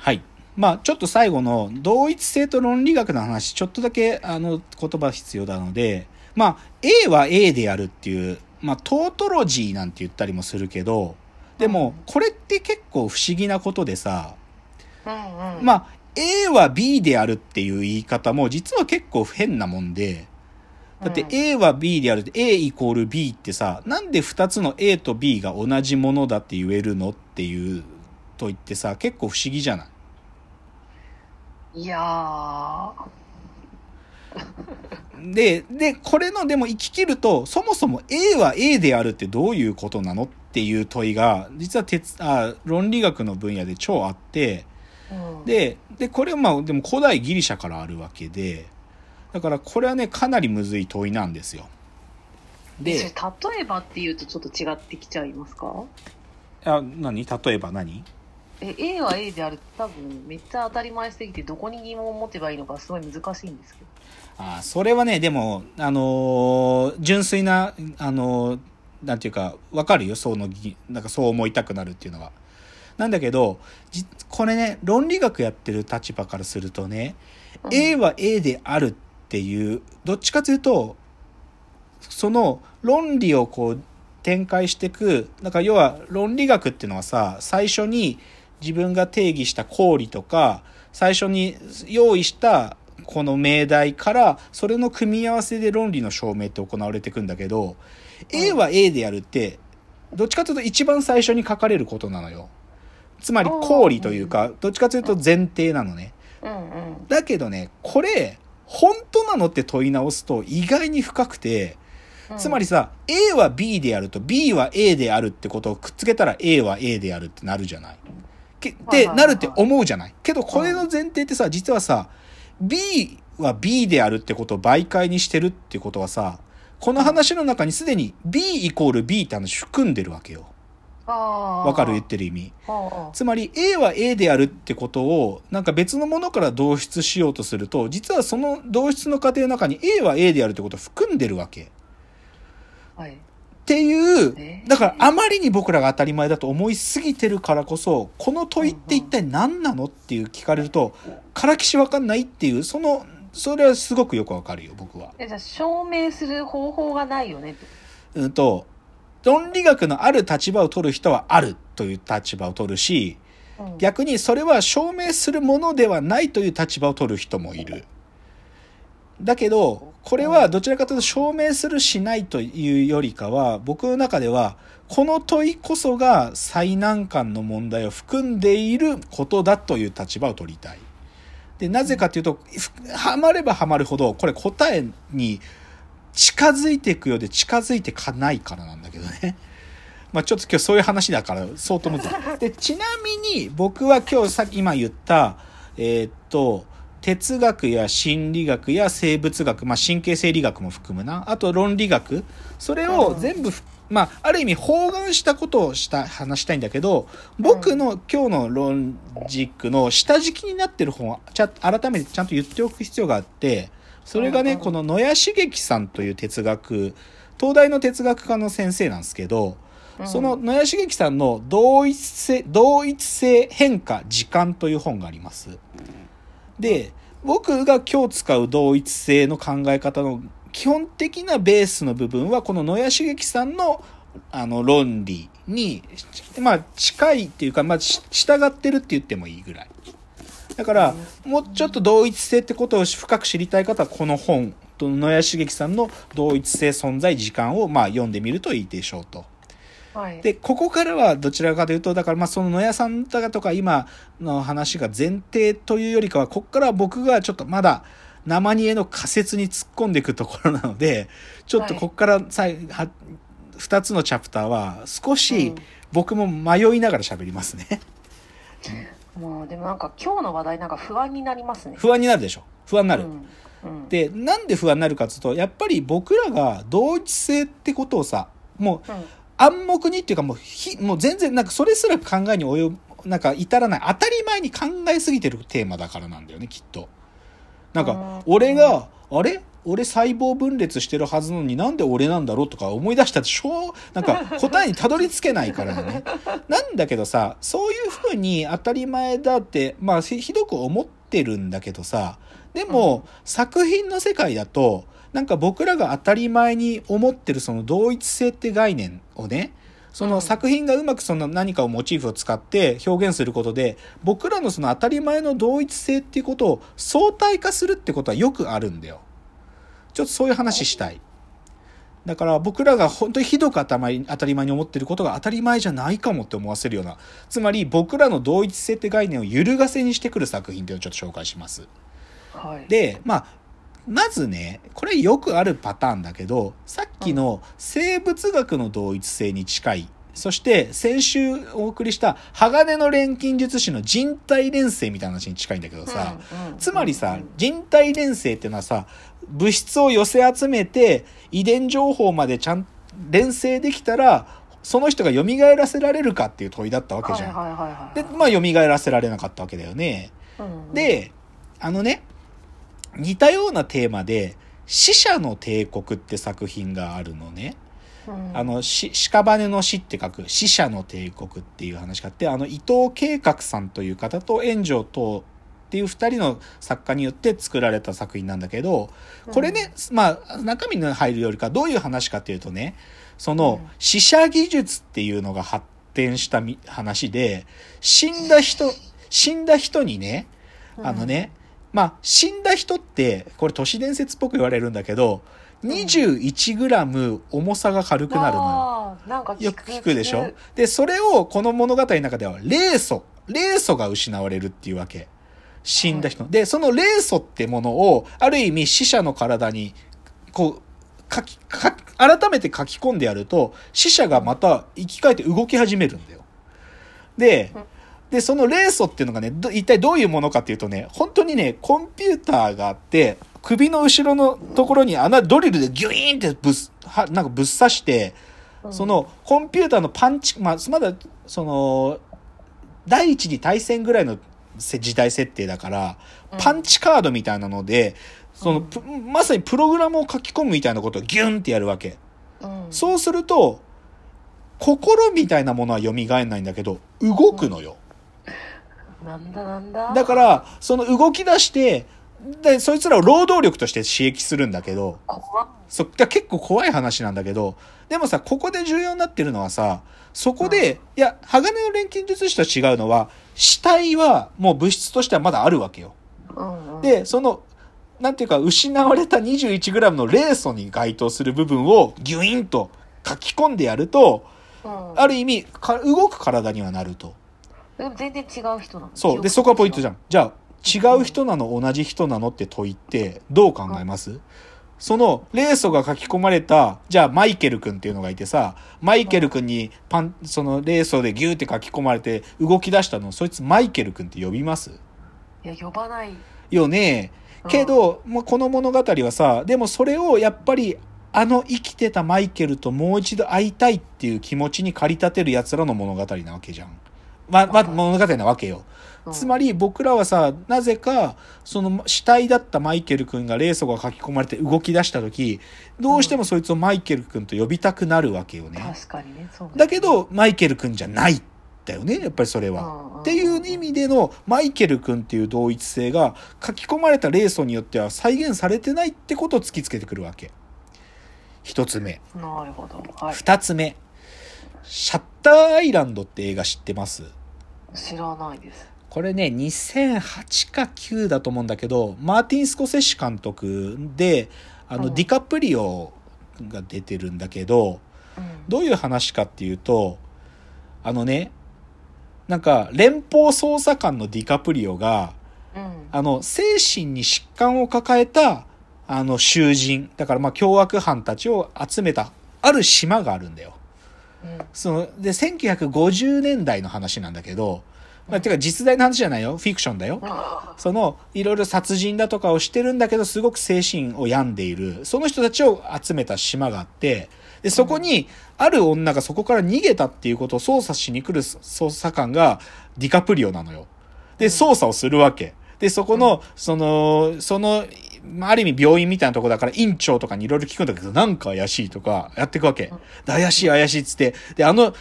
はい。まあ、ちょっと最後の同一性と論理学の話、ちょっとだけあの言葉必要なので、まあ、A は A であるっていう、まあ、トートロジーなんて言ったりもするけど、でも、これって結構不思議なことでさ、うんうん。まあ、A は B であるっていう言い方も実は結構変なもんで、だってうん A は B であるって A イコール B ってさ、なんで2つの A と B が同じものだって言えるのっていうと言ってさ、結構不思議じゃない？いやー。で、で、これのでも生き切ると、そもそも A は A であるってどういうことなのっていう問いが、実は哲あ論理学の分野で超あって、うん、で、で、これはまあ、でも古代ギリシャからあるわけで、だからこれはね、かなりむずい問いなんですよ。で、例えばっていうとちょっと違ってきちゃいますか？あ、何？例えば何？え A は A である多分めっちゃ当たり前すぎてどこに疑問を持てばいいのかすごい難しいんですけどあそれはね、でも、あのー純粋な、あのーなんていうか、わかるよ、そのぎ、なんかそう思いたくなるっていうのは。なんだけど、じこれね、論理学やってる立場からするとね、うん A は A であるっていう、どっちかというと、その論理をこう展開していく、だから要は論理学っていうのはさ、最初に自分が定義した公理とか、最初に用意したこの命題から、それの組み合わせで論理の証明って行われていくんだけど、A は A でやるって、どっちかというと一番最初に書かれることなのよ。つまり公理というか、どっちかというと前提なのね。だけどね、これ、本当なのって問い直すと意外に深くて、うんつまりさ、A は B であると B は A であるってことをくっつけたら A は A であるってなるじゃない。けで、はいはいはいなるって思うじゃない？けど、これの前提ってさ、実はさ、B は B であるってことを媒介にしてるってことはさ、この話の中にすでに B イコール B って話含んでるわけよ。わわかる？言ってる意味。はつまり A は A であるってことをなんか別のものから導出しようとすると実はその導出の過程の中に A は A であるってことを含んでるわけ。はいていうえーだからあまりに僕らが当たり前だと思いすぎてるからこそこの問いって一体何なのっていう聞かれるとからきしわかんないっていうそのそれはすごくよくわかるよ僕は。えじゃあ証明する方法がないよねうんと論理学のある立場を取る人はあるという立場を取るしうん逆にそれは証明するものではないという立場を取る人もいる。だけど、これはどちらかというと証明するしないというよりかは、僕の中では、この問いこそが最難関の問題を含んでいることだという立場を取りたい。で、なぜかというと、はまればはまるほど、これ答えに近づいていくようで近づいてかないからなんだけどね。まあちょっと今日そういう話だから相当むずい。で、ちなみに僕は今日さっき今言った、えーっと、哲学や心理学や生物学、まあ神経生理学も含むな。あと論理学。それを全部ふ、まあある意味包含したことをした、話したいんだけど、僕の今日の論軸の下敷きになってる本は、ちゃ改めてちゃんと言っておく必要があって、それがね、うんこの野谷茂樹さんという哲学、東大の哲学科の先生なんですけど、うんその野谷茂樹さんの同一性、同一性変化時間という本があります。で、僕が今日使う同一性の考え方の基本的なベースの部分は、この野谷茂樹さんのあの論理に、まあ近いっていうか、まあ従ってるって言ってもいいぐらい。だから、もうちょっと同一性ってことを深く知りたい方は、この本、と野谷茂樹さんの同一性存在時間をまあ読んでみるといいでしょうと。はい。で、ここからはどちらかというと、だからまあその野谷さんだとか今の話が前提というよりかは、ここからは僕がちょっとまだ生煮えの仮説に突っ込んでいくところなので、ちょっとここからさいは2つのチャプターは少し僕も迷いながら喋りますね。もうでもなんか今日の話題なんか不安になりますね。不安になるでしょ。不安になる。うん。うん。で、なんで不安になるかというと、やっぱり僕らが同一性ってことをさ、もううん暗黙にっていうかもうひ、もう全然なんかそれすら考えに及ぶ、なんか至らない、当たり前に考えすぎてるテーマだからなんだよね、きっと。なんかうん、俺が、あれ？俺細胞分裂してるはずなのになんで俺なんだろうとか思い出したってしょう、なんか答えにたどり着けないからね。なんだけどさ、そういう風に当たり前だって、まあひどく思ってるんだけどさ、でも、作品の世界だと、なんか僕らが当たり前に思ってるその同一性って概念をね、その作品がうまくその何かをモチーフを使って表現することで、僕らのその当たり前の同一性っていうことを相対化するってことはよくあるんだよ。ちょっとそういう話したい。だから僕らが本当にひどく当たり前に思ってることが当たり前じゃないかもって思わせるような、つまり僕らの同一性って概念を揺るがせにしてくる作品っていうのをちょっと紹介します。はい。で、まあ、まずね、これよくあるパターンだけど、さっきの生物学の同一性に近い、そして先週お送りした鋼の錬金術師の人体錬成みたいな話に近いんだけどさ、うんうん。つまりさうん、人体錬成っていうのはさ、物質を寄せ集めて遺伝情報までちゃん錬成できたら、その人が蘇らせられるかっていう問いだったわけじゃん。で、まあ蘇らせられなかったわけだよね。うん、で、あのね、似たようなテーマで、死者の帝国って作品があるのね。うん、あの、し、屍の死って書く死者の帝国っていう話があって、あの、伊藤計画さんという方と炎上等っていう二人の作家によって作られた作品なんだけど、これね、まあ、中身の入るよりかどういう話かっていうとね、そのうん、死者技術っていうのが発展したみ話で、死んだ人、死んだ人にね、うん、あのね、まあ、死んだ人って、これ都市伝説っぽく言われるんだけど、21グラム重さが軽くなるのよ。なんかよく聞くでしょ？で、それをこの物語の中では、霊素、霊素が失われるっていうわけ。死んだ人。で、その霊素ってものを、ある意味死者の体に、こう、書き、書き改めて書き込んでやると、死者がまた生き返って動き始めるんだよ。でうん、で、その霊素っていうのがね、ど一体どういうものかっていうとね、本当にね、コンピューターがあって、首の後ろのところに穴、ドリルでギュイーンってぶっ、はなんかぶっ刺して、うんそのコンピューターのパンチ、まあ、まだ、その、第一次大戦ぐらいのせ時代設定だから、パンチカードみたいなので、その、ぷまさにプログラムを書き込むみたいなことをギュンってやるわけ。うん、そうすると、心みたいなものは蘇んないんだけど、動くのよ。なんだなんだ？だから、その動き出して、で、そいつらを労働力として刺激するんだけど、そだ結構怖い話なんだけど、でもさ、ここで重要になってるのはさ、そこで、いや、鋼の錬金術師と違うのは、死体はもう物質としてはまだあるわけよ。うんうん、で、その、なんていうか、失われた 21g の霊素に該当する部分をギュインと書き込んでやると、うん、ある意味、か動く体にはなると。でも全然違う人なのそう。で、そこはポイントじゃん。ん。じゃあ、違う人なの同じ人なのって問いって、どう考えます？その、霊素が書き込まれた、じゃあ、マイケル君っていうのがいてさ、マイケル君にパン、その霊素でギューって書き込まれて動き出したの、そいつマイケル君って呼びます？いや、呼ばない。よね。けど、もうこの物語はさ、でもそれをやっぱり、あの生きてたマイケルともう一度会いたいっていう気持ちに駆り立てる奴らの物語なわけじゃん。ま、ま、物語なわけよ。うんつまり僕らはさ、なぜか、その死体だったマイケル君が霊素が書き込まれて動き出した時、どうしてもそいつをマイケル君と呼びたくなるわけよね。確かにね、そうだけど、マイケル君じゃないんだよね、やっぱりそれは。っていう意味でのマイケル君っていう同一性が書き込まれた霊素によっては再現されてないってことを突きつけてくるわけ。一つ目。なるほど。はい。二つ目。シャッターアイランドって映画知ってます？知らないです。これね、2008か9だと思うんだけど、マーティン・スコセッシ監督で、あの、うんディカプリオが出てるんだけど、うん。どういう話かっていうと、あのね、なんか、連邦捜査官のディカプリオが、うん。あの、精神に疾患を抱えた、あの、囚人、だからまあ、凶悪犯たちを集めた、ある島があるんだよ。うんその、で、1950年代の話なんだけど、まあ、てか実在の話じゃないよ。フィクションだよ。あその、いろいろ殺人だとかをしてるんだけど、すごく精神を病んでいる。その人たちを集めた島があって、で、そこに、ある女がそこから逃げたっていうことを捜査しに来る捜査官がディカプリオなのよ。で、捜査をするわけ。で、そこの、その、そのまあ、ある意味病院みたいなとこだから院長とかにいろいろ聞くんだけど、なんか怪しいとかやっていくわけ。で怪しい怪しいっつって。で、あの、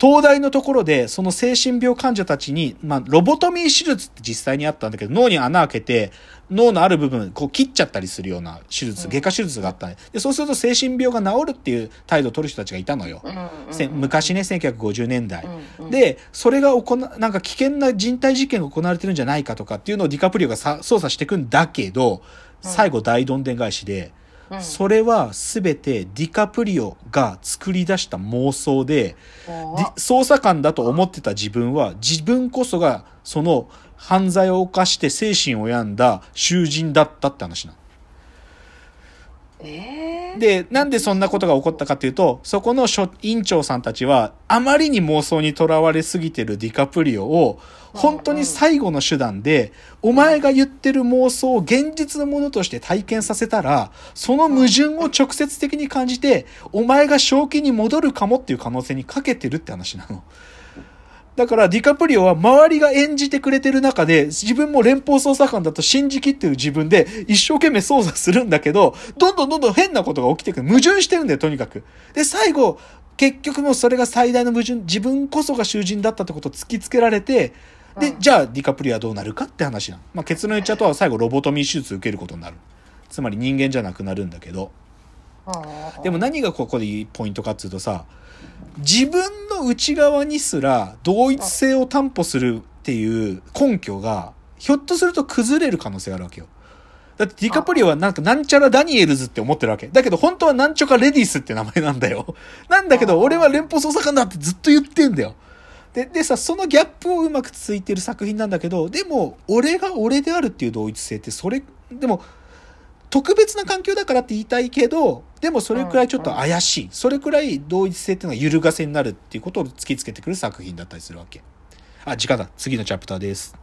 東大のところで、その精神病患者たちに、まあ、ロボトミー手術って実際にあったんだけど、脳に穴開けて、脳のある部分、こう切っちゃったりするような手術、うん外科手術があったね。で、そうすると精神病が治るっていう態度を取る人たちがいたのよ。せ昔ね、1950年代。で、それが行な、なんか危険な人体実験が行われてるんじゃないかとかっていうのをディカプリオがさ操作していくんだけど、最後大どんでん返しで、それは全てディカプリオが作り出した妄想で、捜査官だと思ってた自分は自分こそがその犯罪を犯して精神を病んだ囚人だったって話なの。えー、で、なんでそんなことが起こったかっていうと、そこの所院長さんたちは、あまりに妄想にとらわれすぎてるディカプリオを、本当に最後の手段で、お前が言ってる妄想を現実のものとして体験させたら、その矛盾を直接的に感じて、お前が正気に戻るかもっていう可能性にかけてるって話なの。だからディカプリオは周りが演じてくれてる中で自分も連邦捜査官だと信じきってる自分で一生懸命捜査するんだけど、どんどんどんどん変なことが起きてくる。矛盾してるんだよ、とにかく。で、最後、結局もうそれが最大の矛盾、自分こそが囚人だったってことを突きつけられて、でう、んじゃあディカプリオはどうなるかって話なの。まあ、結論言っちゃうと最後ロボトミー手術受けることになる。つまり人間じゃなくなるんだけど。でも何がここでいいポイントかっていうとさ、自分の内側にすら同一性を担保するっていう根拠が、ひょっとすると崩れる可能性があるわけよ。だってディカプリオはなんかなんちゃらダニエルズって思ってるわけ。だけど本当はなんちょかレディスって名前なんだよ。なんだけど俺は連邦捜査官だってずっと言ってんだよ。で、でさ、そのギャップをうまくついてる作品なんだけど、でも、俺が俺であるっていう同一性って、それ、でも、特別な環境だからって言いたいけど、でもそれくらいちょっと怪しい。それくらい同一性っていうのが揺るがせになるっていうことを突きつけてくる作品だったりするわけ。あ、時間だ。次のチャプターです。